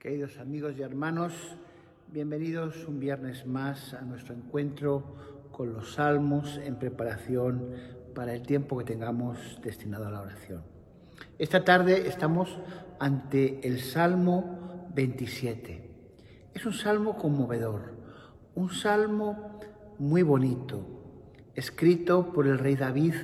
Queridos amigos y hermanos, bienvenidos un viernes más a nuestro encuentro con los salmos en preparación para el tiempo que tengamos destinado a la oración. Esta tarde estamos ante el Salmo 27. Es un salmo conmovedor, un salmo muy bonito, escrito por el rey David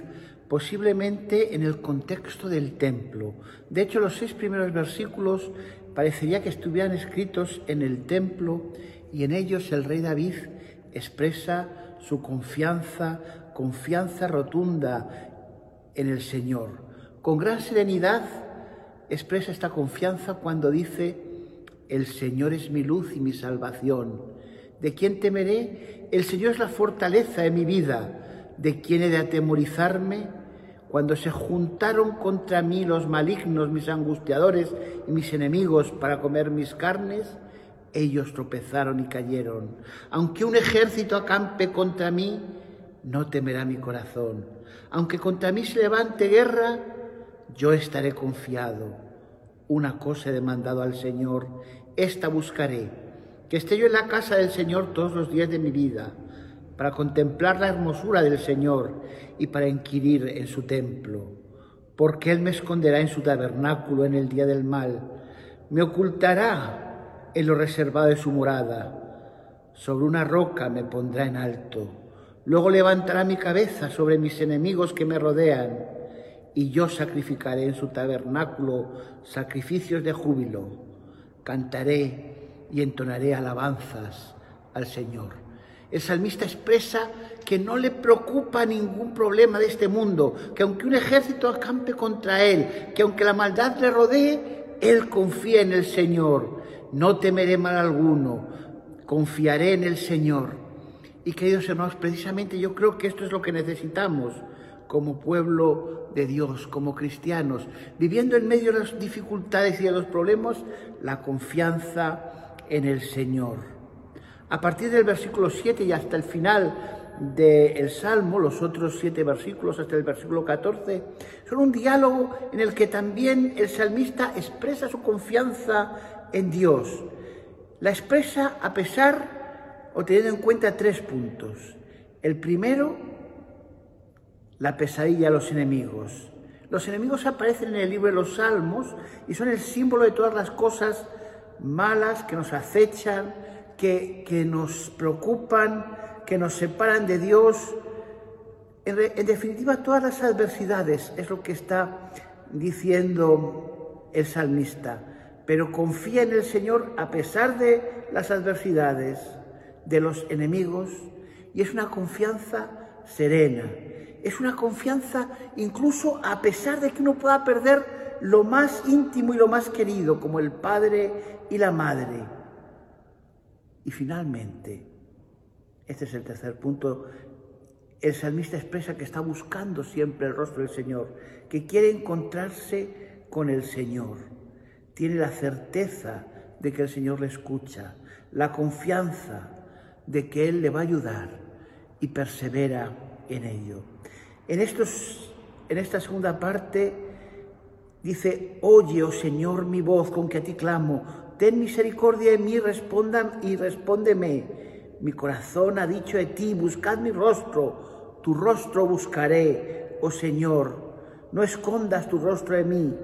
posiblemente en el contexto del templo. De hecho, los seis primeros versículos parecería que estuvieran escritos en el templo y en ellos el rey David expresa su confianza, confianza rotunda en el Señor. Con gran serenidad expresa esta confianza cuando dice, el Señor es mi luz y mi salvación. ¿De quién temeré? El Señor es la fortaleza de mi vida. ¿De quién he de atemorizarme? Cuando se juntaron contra mí los malignos, mis angustiadores y mis enemigos para comer mis carnes, ellos tropezaron y cayeron. Aunque un ejército acampe contra mí, no temerá mi corazón. Aunque contra mí se levante guerra, yo estaré confiado. Una cosa he demandado al Señor, esta buscaré, que esté yo en la casa del Señor todos los días de mi vida para contemplar la hermosura del Señor y para inquirir en su templo. Porque Él me esconderá en su tabernáculo en el día del mal, me ocultará en lo reservado de su morada. Sobre una roca me pondrá en alto. Luego levantará mi cabeza sobre mis enemigos que me rodean, y yo sacrificaré en su tabernáculo sacrificios de júbilo. Cantaré y entonaré alabanzas al Señor. El salmista expresa que no le preocupa ningún problema de este mundo, que aunque un ejército acampe contra él, que aunque la maldad le rodee, él confía en el Señor. No temeré mal alguno, confiaré en el Señor. Y queridos hermanos, precisamente yo creo que esto es lo que necesitamos como pueblo de Dios, como cristianos, viviendo en medio de las dificultades y de los problemas, la confianza en el Señor. A partir del versículo 7 y hasta el final del Salmo, los otros siete versículos hasta el versículo 14, son un diálogo en el que también el salmista expresa su confianza en Dios. La expresa a pesar o teniendo en cuenta tres puntos. El primero, la pesadilla a los enemigos. Los enemigos aparecen en el libro de los Salmos y son el símbolo de todas las cosas malas que nos acechan, que, nos preocupan, que nos separan de Dios. En, en, definitiva, todas las adversidades es lo que está diciendo el salmista. Pero confía en el Señor a pesar de las adversidades, de los enemigos, y es una confianza serena. Es una confianza incluso a pesar de que uno pueda perder lo más íntimo y lo más querido, como el padre y la madre. Y finalmente, este es el tercer punto, el salmista expresa que está buscando siempre el rostro del Señor, que quiere encontrarse con el Señor. Tiene la certeza de que el Señor le escucha, la confianza de que Él le va a ayudar y persevera en ello. En, estos, en esta segunda parte dice, oye, oh Señor, mi voz con que a ti clamo, ten misericordia de mí, respondan y respóndeme. Mi corazón ha dicho de ti, buscad mi rostro, tu rostro buscaré, oh Señor. No escondas tu rostro de mí.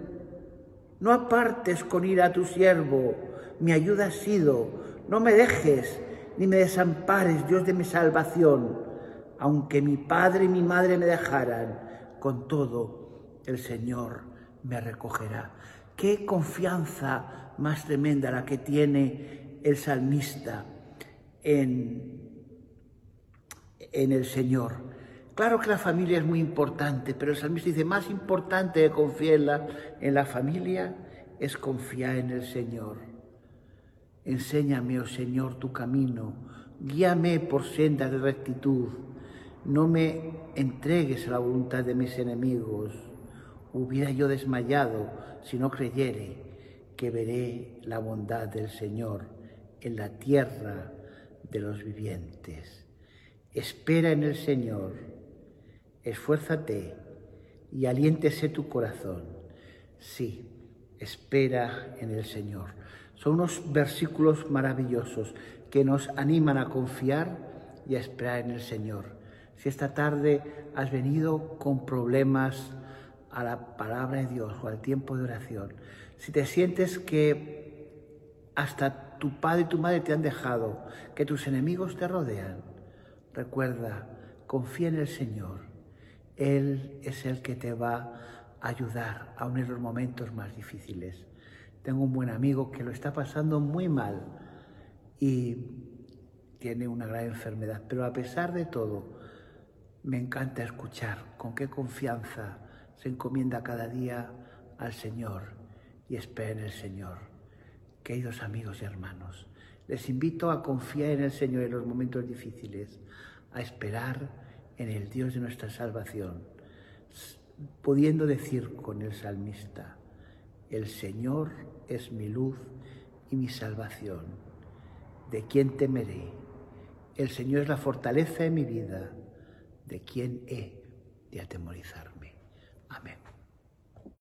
No apartes con ira a tu siervo, mi ayuda ha sido. No me dejes ni me desampares, Dios de mi salvación. Aunque mi padre y mi madre me dejaran, con todo el Señor me recogerá. Qué confianza más tremenda la que tiene el salmista en, en el Señor. Claro que la familia es muy importante, pero el salmista dice, más importante de confiar en la, en la familia es confiar en el Señor. Enséñame, oh Señor, tu camino, guíame por sendas de rectitud, no me entregues a la voluntad de mis enemigos hubiera yo desmayado si no creyere que veré la bondad del Señor en la tierra de los vivientes. Espera en el Señor, esfuérzate y aliéntese tu corazón. Sí, espera en el Señor. Son unos versículos maravillosos que nos animan a confiar y a esperar en el Señor. Si esta tarde has venido con problemas a la palabra de Dios o al tiempo de oración, si te sientes que hasta tu padre y tu madre te han dejado, que tus enemigos te rodean, recuerda, confía en el Señor. Él es el que te va a ayudar aún en los momentos más difíciles. Tengo un buen amigo que lo está pasando muy mal y tiene una gran enfermedad, pero a pesar de todo, me encanta escuchar con qué confianza se encomienda cada día al Señor y espera en el Señor. Queridos amigos y hermanos, les invito a confiar en el Señor en los momentos difíciles, a esperar en el Dios de nuestra salvación, pudiendo decir con el salmista, el Señor es mi luz y mi salvación. ¿De quién temeré? El Señor es la fortaleza de mi vida. ¿De quién he de atemorizarme? Amén.